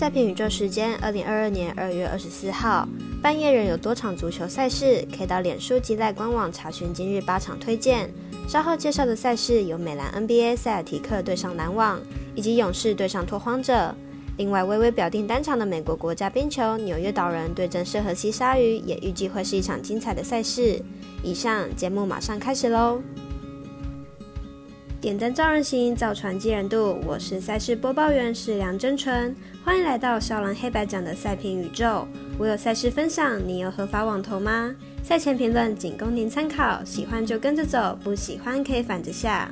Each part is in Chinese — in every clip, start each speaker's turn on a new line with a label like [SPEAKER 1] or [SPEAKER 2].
[SPEAKER 1] 赛评宇宙时间，二零二二年二月二十四号半夜仍有多场足球赛事，可以到脸书及赖官网查询今日八场推荐。稍后介绍的赛事有美兰 NBA 塞尔提克对上篮网，以及勇士对上拓荒者。另外，微微表定单场的美国国家冰球纽约岛人对阵圣荷西鲨鱼，也预计会是一场精彩的赛事。以上节目马上开始喽！点灯照人行，造船济人度。我是赛事播报员是梁真纯，欢迎来到少狼黑白奖的赛评宇宙。我有赛事分享，你有合法网投吗？赛前评论仅供您参考，喜欢就跟着走，不喜欢可以反着下。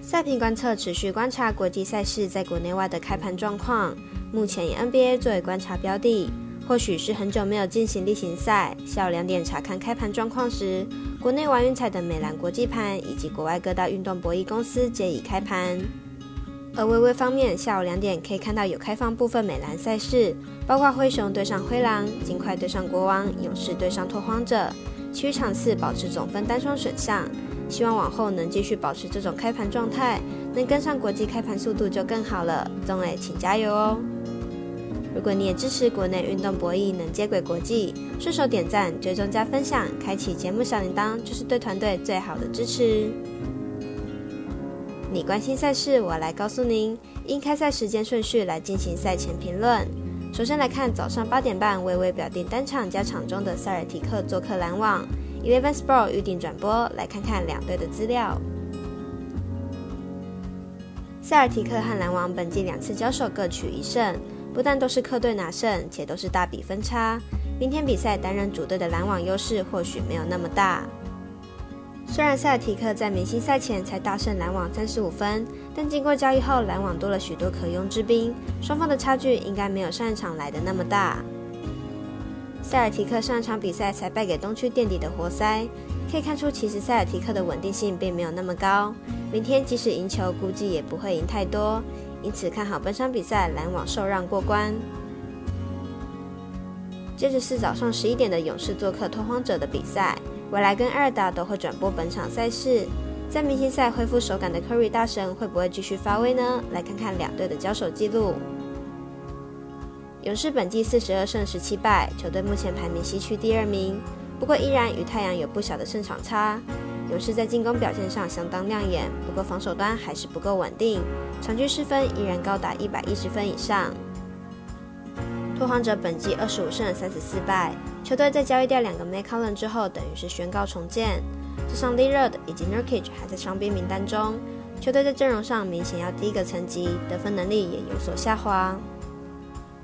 [SPEAKER 1] 赛评观测持续观察国际赛事在国内外的开盘状况，目前以 NBA 作为观察标的。或许是很久没有进行例行赛，下午两点查看开盘状况时，国内玩运彩的美兰国际盘以及国外各大运动博弈公司皆已开盘。而微微方面，下午两点可以看到有开放部分美兰赛事，包括灰熊对上灰狼、金块对上国王、勇士对上拓荒者，其余场次保持总分单双选项。希望往后能继续保持这种开盘状态，能跟上国际开盘速度就更好了。宗伟，请加油哦！如果你也支持国内运动博弈能接轨国际，顺手点赞、追踪加分享，开启节目小铃铛，就是对团队最好的支持。你关心赛事，我来告诉您。因开赛时间顺序来进行赛前评论。首先来看早上八点半，微微表定单场加场中的塞尔提克做客篮网，Eleven Sport 预定转播。来看看两队的资料。塞尔提克和篮网本季两次交手各取一胜。不但都是客队拿胜，且都是大比分差。明天比赛担任主队的篮网优势或许没有那么大。虽然塞尔提克在明星赛前才大胜篮网三十五分，但经过交易后，篮网多了许多可用之兵，双方的差距应该没有上一场来的那么大。塞尔提克上一场比赛才败给东区垫底的活塞，可以看出其实塞尔提克的稳定性并没有那么高。明天即使赢球，估计也不会赢太多。因此看好本场比赛篮网受让过关。接着是早上十一点的勇士做客拓荒者的比赛，未来跟艾尔达都会转播本场赛事。在明星赛恢复手感的 Curry 大神会不会继续发威呢？来看看两队的交手记录。勇士本季四十二胜十七败，球队目前排名西区第二名，不过依然与太阳有不小的胜场差。勇士在进攻表现上相当亮眼，不过防守端还是不够稳定。场均失分依然高达一百一十分以上。拓荒者本季二十五胜三十四败，球队在交易掉两个 McCollum 之后，等于是宣告重建。加上 l e r a d 以及 Nurkic 还在伤兵名单中，球队在阵容上明显要低一个层级，得分能力也有所下滑。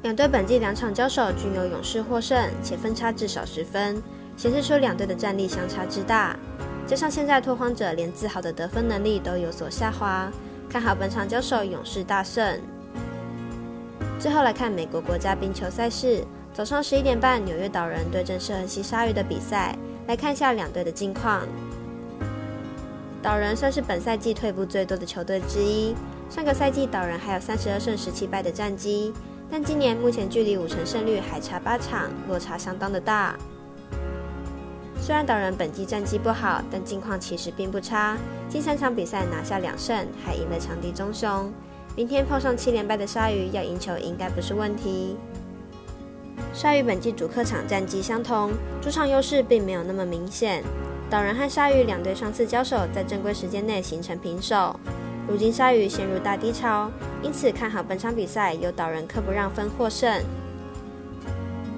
[SPEAKER 1] 两队本季两场交手均有勇士获胜，且分差至少十分，显示出两队的战力相差之大。加上现在拓荒者连自豪的得分能力都有所下滑。看好本场交手，勇士大胜。最后来看美国国家冰球赛事，早上十一点半，纽约岛人对阵圣荷西鲨鱼的比赛。来看一下两队的近况。岛人算是本赛季退步最多的球队之一，上个赛季岛人还有三十二胜十七败的战绩，但今年目前距离五成胜率还差八场，落差相当的大。虽然岛人本季战绩不好，但近况其实并不差。近三场比赛拿下两胜，还赢了强敌棕熊。明天碰上七连败的鲨鱼，要赢球应该不是问题。鲨鱼本季主客场战绩相同，主场优势并没有那么明显。岛人和鲨鱼两队上次交手在正规时间内形成平手，如今鲨鱼陷入大低潮，因此看好本场比赛由岛人客不让分获胜。